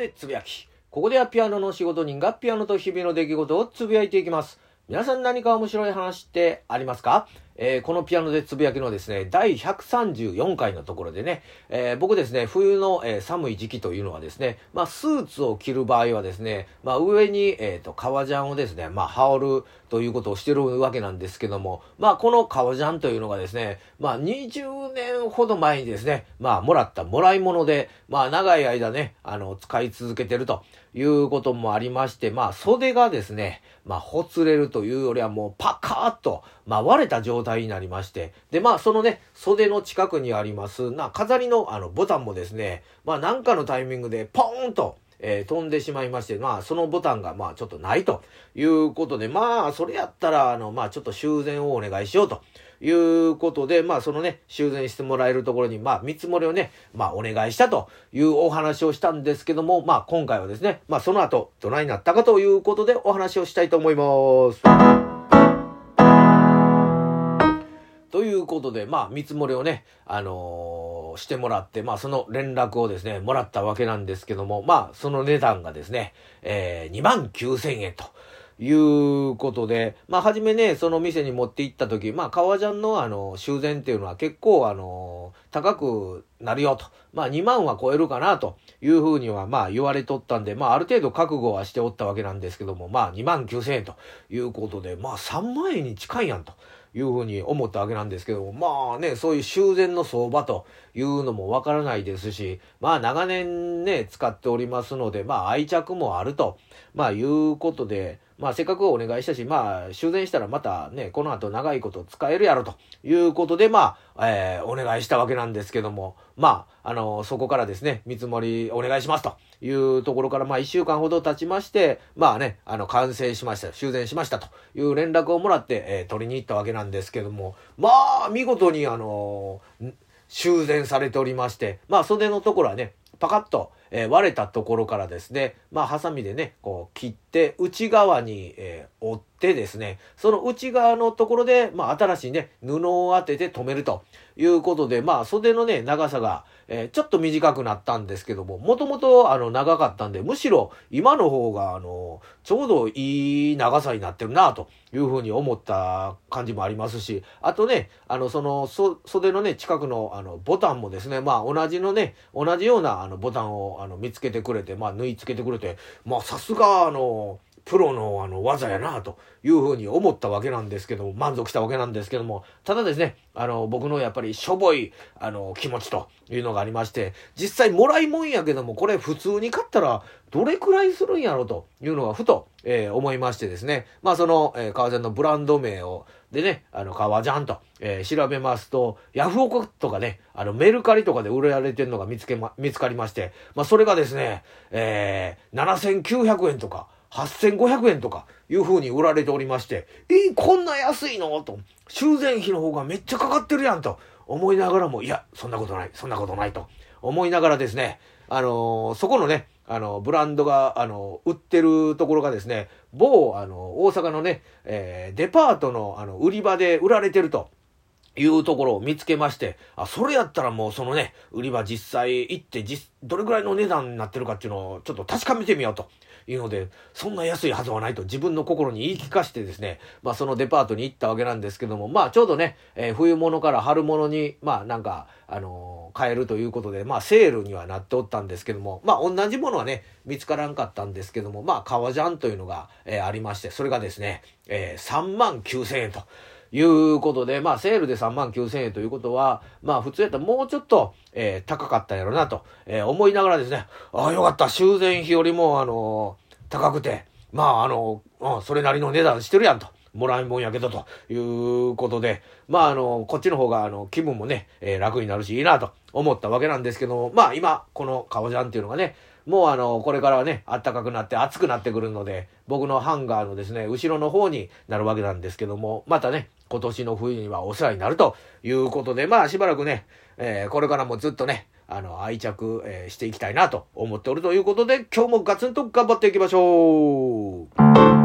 でつぶやき。ここではピアノの仕事人がピアノと日々の出来事をつぶやいていきます。皆さん何か面白い話ってありますか？えー、このピアノでつぶやきのですね、第134回のところでね、えー、僕ですね、冬の、えー、寒い時期というのはですね、まあ、スーツを着る場合はですね、まあ、上に、えっ、と、革ジャンをですね、まあ、羽織るということをしてるわけなんですけども、まあ、この革ジャンというのがですね、まあ、20年ほど前にですね、まあ、もらったもらい物で、まあ、長い間ね、あの、使い続けてるということもありまして、まあ、袖がですね、まあ、ほつれるというよりはもうパカーッと、まあ、割れた状態になりまして、で、まあ、そのね、袖の近くにあります、な、飾りのあの、ボタンもですね、まあ、なんかのタイミングで、ポーンと、えー、飛んでしまいまして、まあ、そのボタンが、まあ、ちょっとないということで、まあ、それやったら、あの、まあ、ちょっと修繕をお願いしようということで、まあ、そのね、修繕してもらえるところに、まあ、見積もりをね、まあ、お願いしたというお話をしたんですけども、まあ、今回はですね、まあ、その後、どないなったかということでお話をしたいと思います。ということで、まあ、見積もりをね、あのー、してもらって、まあ、その連絡をですね、もらったわけなんですけども、まあ、その値段がですね、えー、2万9000円と。いうことで、まあ、はじめね、その店に持って行った時、まあ、革ジャンのあの、修繕っていうのは結構あの、高くなるよと。まあ、2万は超えるかなというふうには、まあ、言われとったんで、まあ、ある程度覚悟はしておったわけなんですけども、まあ、2万9000円ということで、まあ、3万円に近いやんと。いうふうに思ったわけなんですけども、まあね、そういう修繕の相場というのもわからないですし、まあ長年ね、使っておりますので、まあ愛着もあると、まあいうことで、まあせっかくお願いしたし、まあ修繕したらまたね、この後長いこと使えるやろということで、まあ、えー、お願いしたわけなんですけども、まあ、あの、そこからですね、見積もりお願いしますというところから、まあ一週間ほど経ちまして、まあね、あの、完成しました、修繕しましたという連絡をもらって、えー、取りに行ったわけなんですけども、まあ、見事にあの修繕されておりまして、まあ袖のところはね、パカッと、えー、割れたところからですね、まあ、ハサミでね、こう切って、内側に、えー、折ってですね、その内側のところで、まあ、新しいね、布を当てて留めるということで、まあ、袖のね、長さが、えー、ちょっと短くなったんですけども、もともと、あの、長かったんで、むしろ、今の方が、あの、ちょうどいい長さになってるな、というふうに思った感じもありますし、あとね、あの、その、袖のね、近くの、あの、ボタンもですね、まあ、同じのね、同じような、あの、ボタンを、あの、見つけてくれて、まあ、縫い付けてくれて、まあ、さすが、あの、プロのあの技やなというふうに思ったわけなんですけども、満足したわけなんですけども、ただですね、あの、僕のやっぱりしょぼい、あの、気持ちというのがありまして、実際もらいもんやけども、これ普通に買ったらどれくらいするんやろというのがふと、えー、思いましてですね、まあその、えー、革ジャンのブランド名を、でね、あの、革ジャンと、えー、調べますと、ヤフオクとかね、あの、メルカリとかで売られてるのが見つけま、見つかりまして、まあそれがですね、えー、7900円とか、8500円とかいう風に売られておりまして、えー、こんな安いのと、修繕費の方がめっちゃかかってるやんと思いながらも、いや、そんなことない、そんなことないと思いながらですね、あのー、そこのね、あの、ブランドが、あの、売ってるところがですね、某、あの、大阪のね、えー、デパートの、あの、売り場で売られてると。いうところを見つけまして、あ、それやったらもうそのね、売り場実際行って実、どれぐらいの値段になってるかっていうのをちょっと確かめてみようというので、そんな安いはずはないと自分の心に言い聞かしてですね、まあそのデパートに行ったわけなんですけども、まあちょうどね、えー、冬物から春物に、まあなんか、あのー、買えるということで、まあセールにはなっておったんですけども、まあ同じものはね、見つからんかったんですけども、まあ革ジャンというのが、えー、ありまして、それがですね、えー、3万9000円と。いうことで、まあ、セールで3万9000円ということは、まあ、普通やったらもうちょっと、えー、高かったやろなと、えー、思いながらですね、ああ、よかった、修繕費よりも、あのー、高くて、まあ、あのうん、それなりの値段してるやんと。もらいもんやけど、ということで、まあ、あの、こっちの方が、あの、気分もね、えー、楽になるし、いいなと思ったわけなんですけども、まあ、今、この革ジャンっていうのがね、もうあの、これからはね、暖かくなって暑くなってくるので、僕のハンガーのですね、後ろの方になるわけなんですけども、またね、今年の冬にはお世話になるということで、まあしばらくね、えー、これからもずっとね、あの、愛着、えー、していきたいなと思っておるということで、今日もガツンと頑張っていきましょう。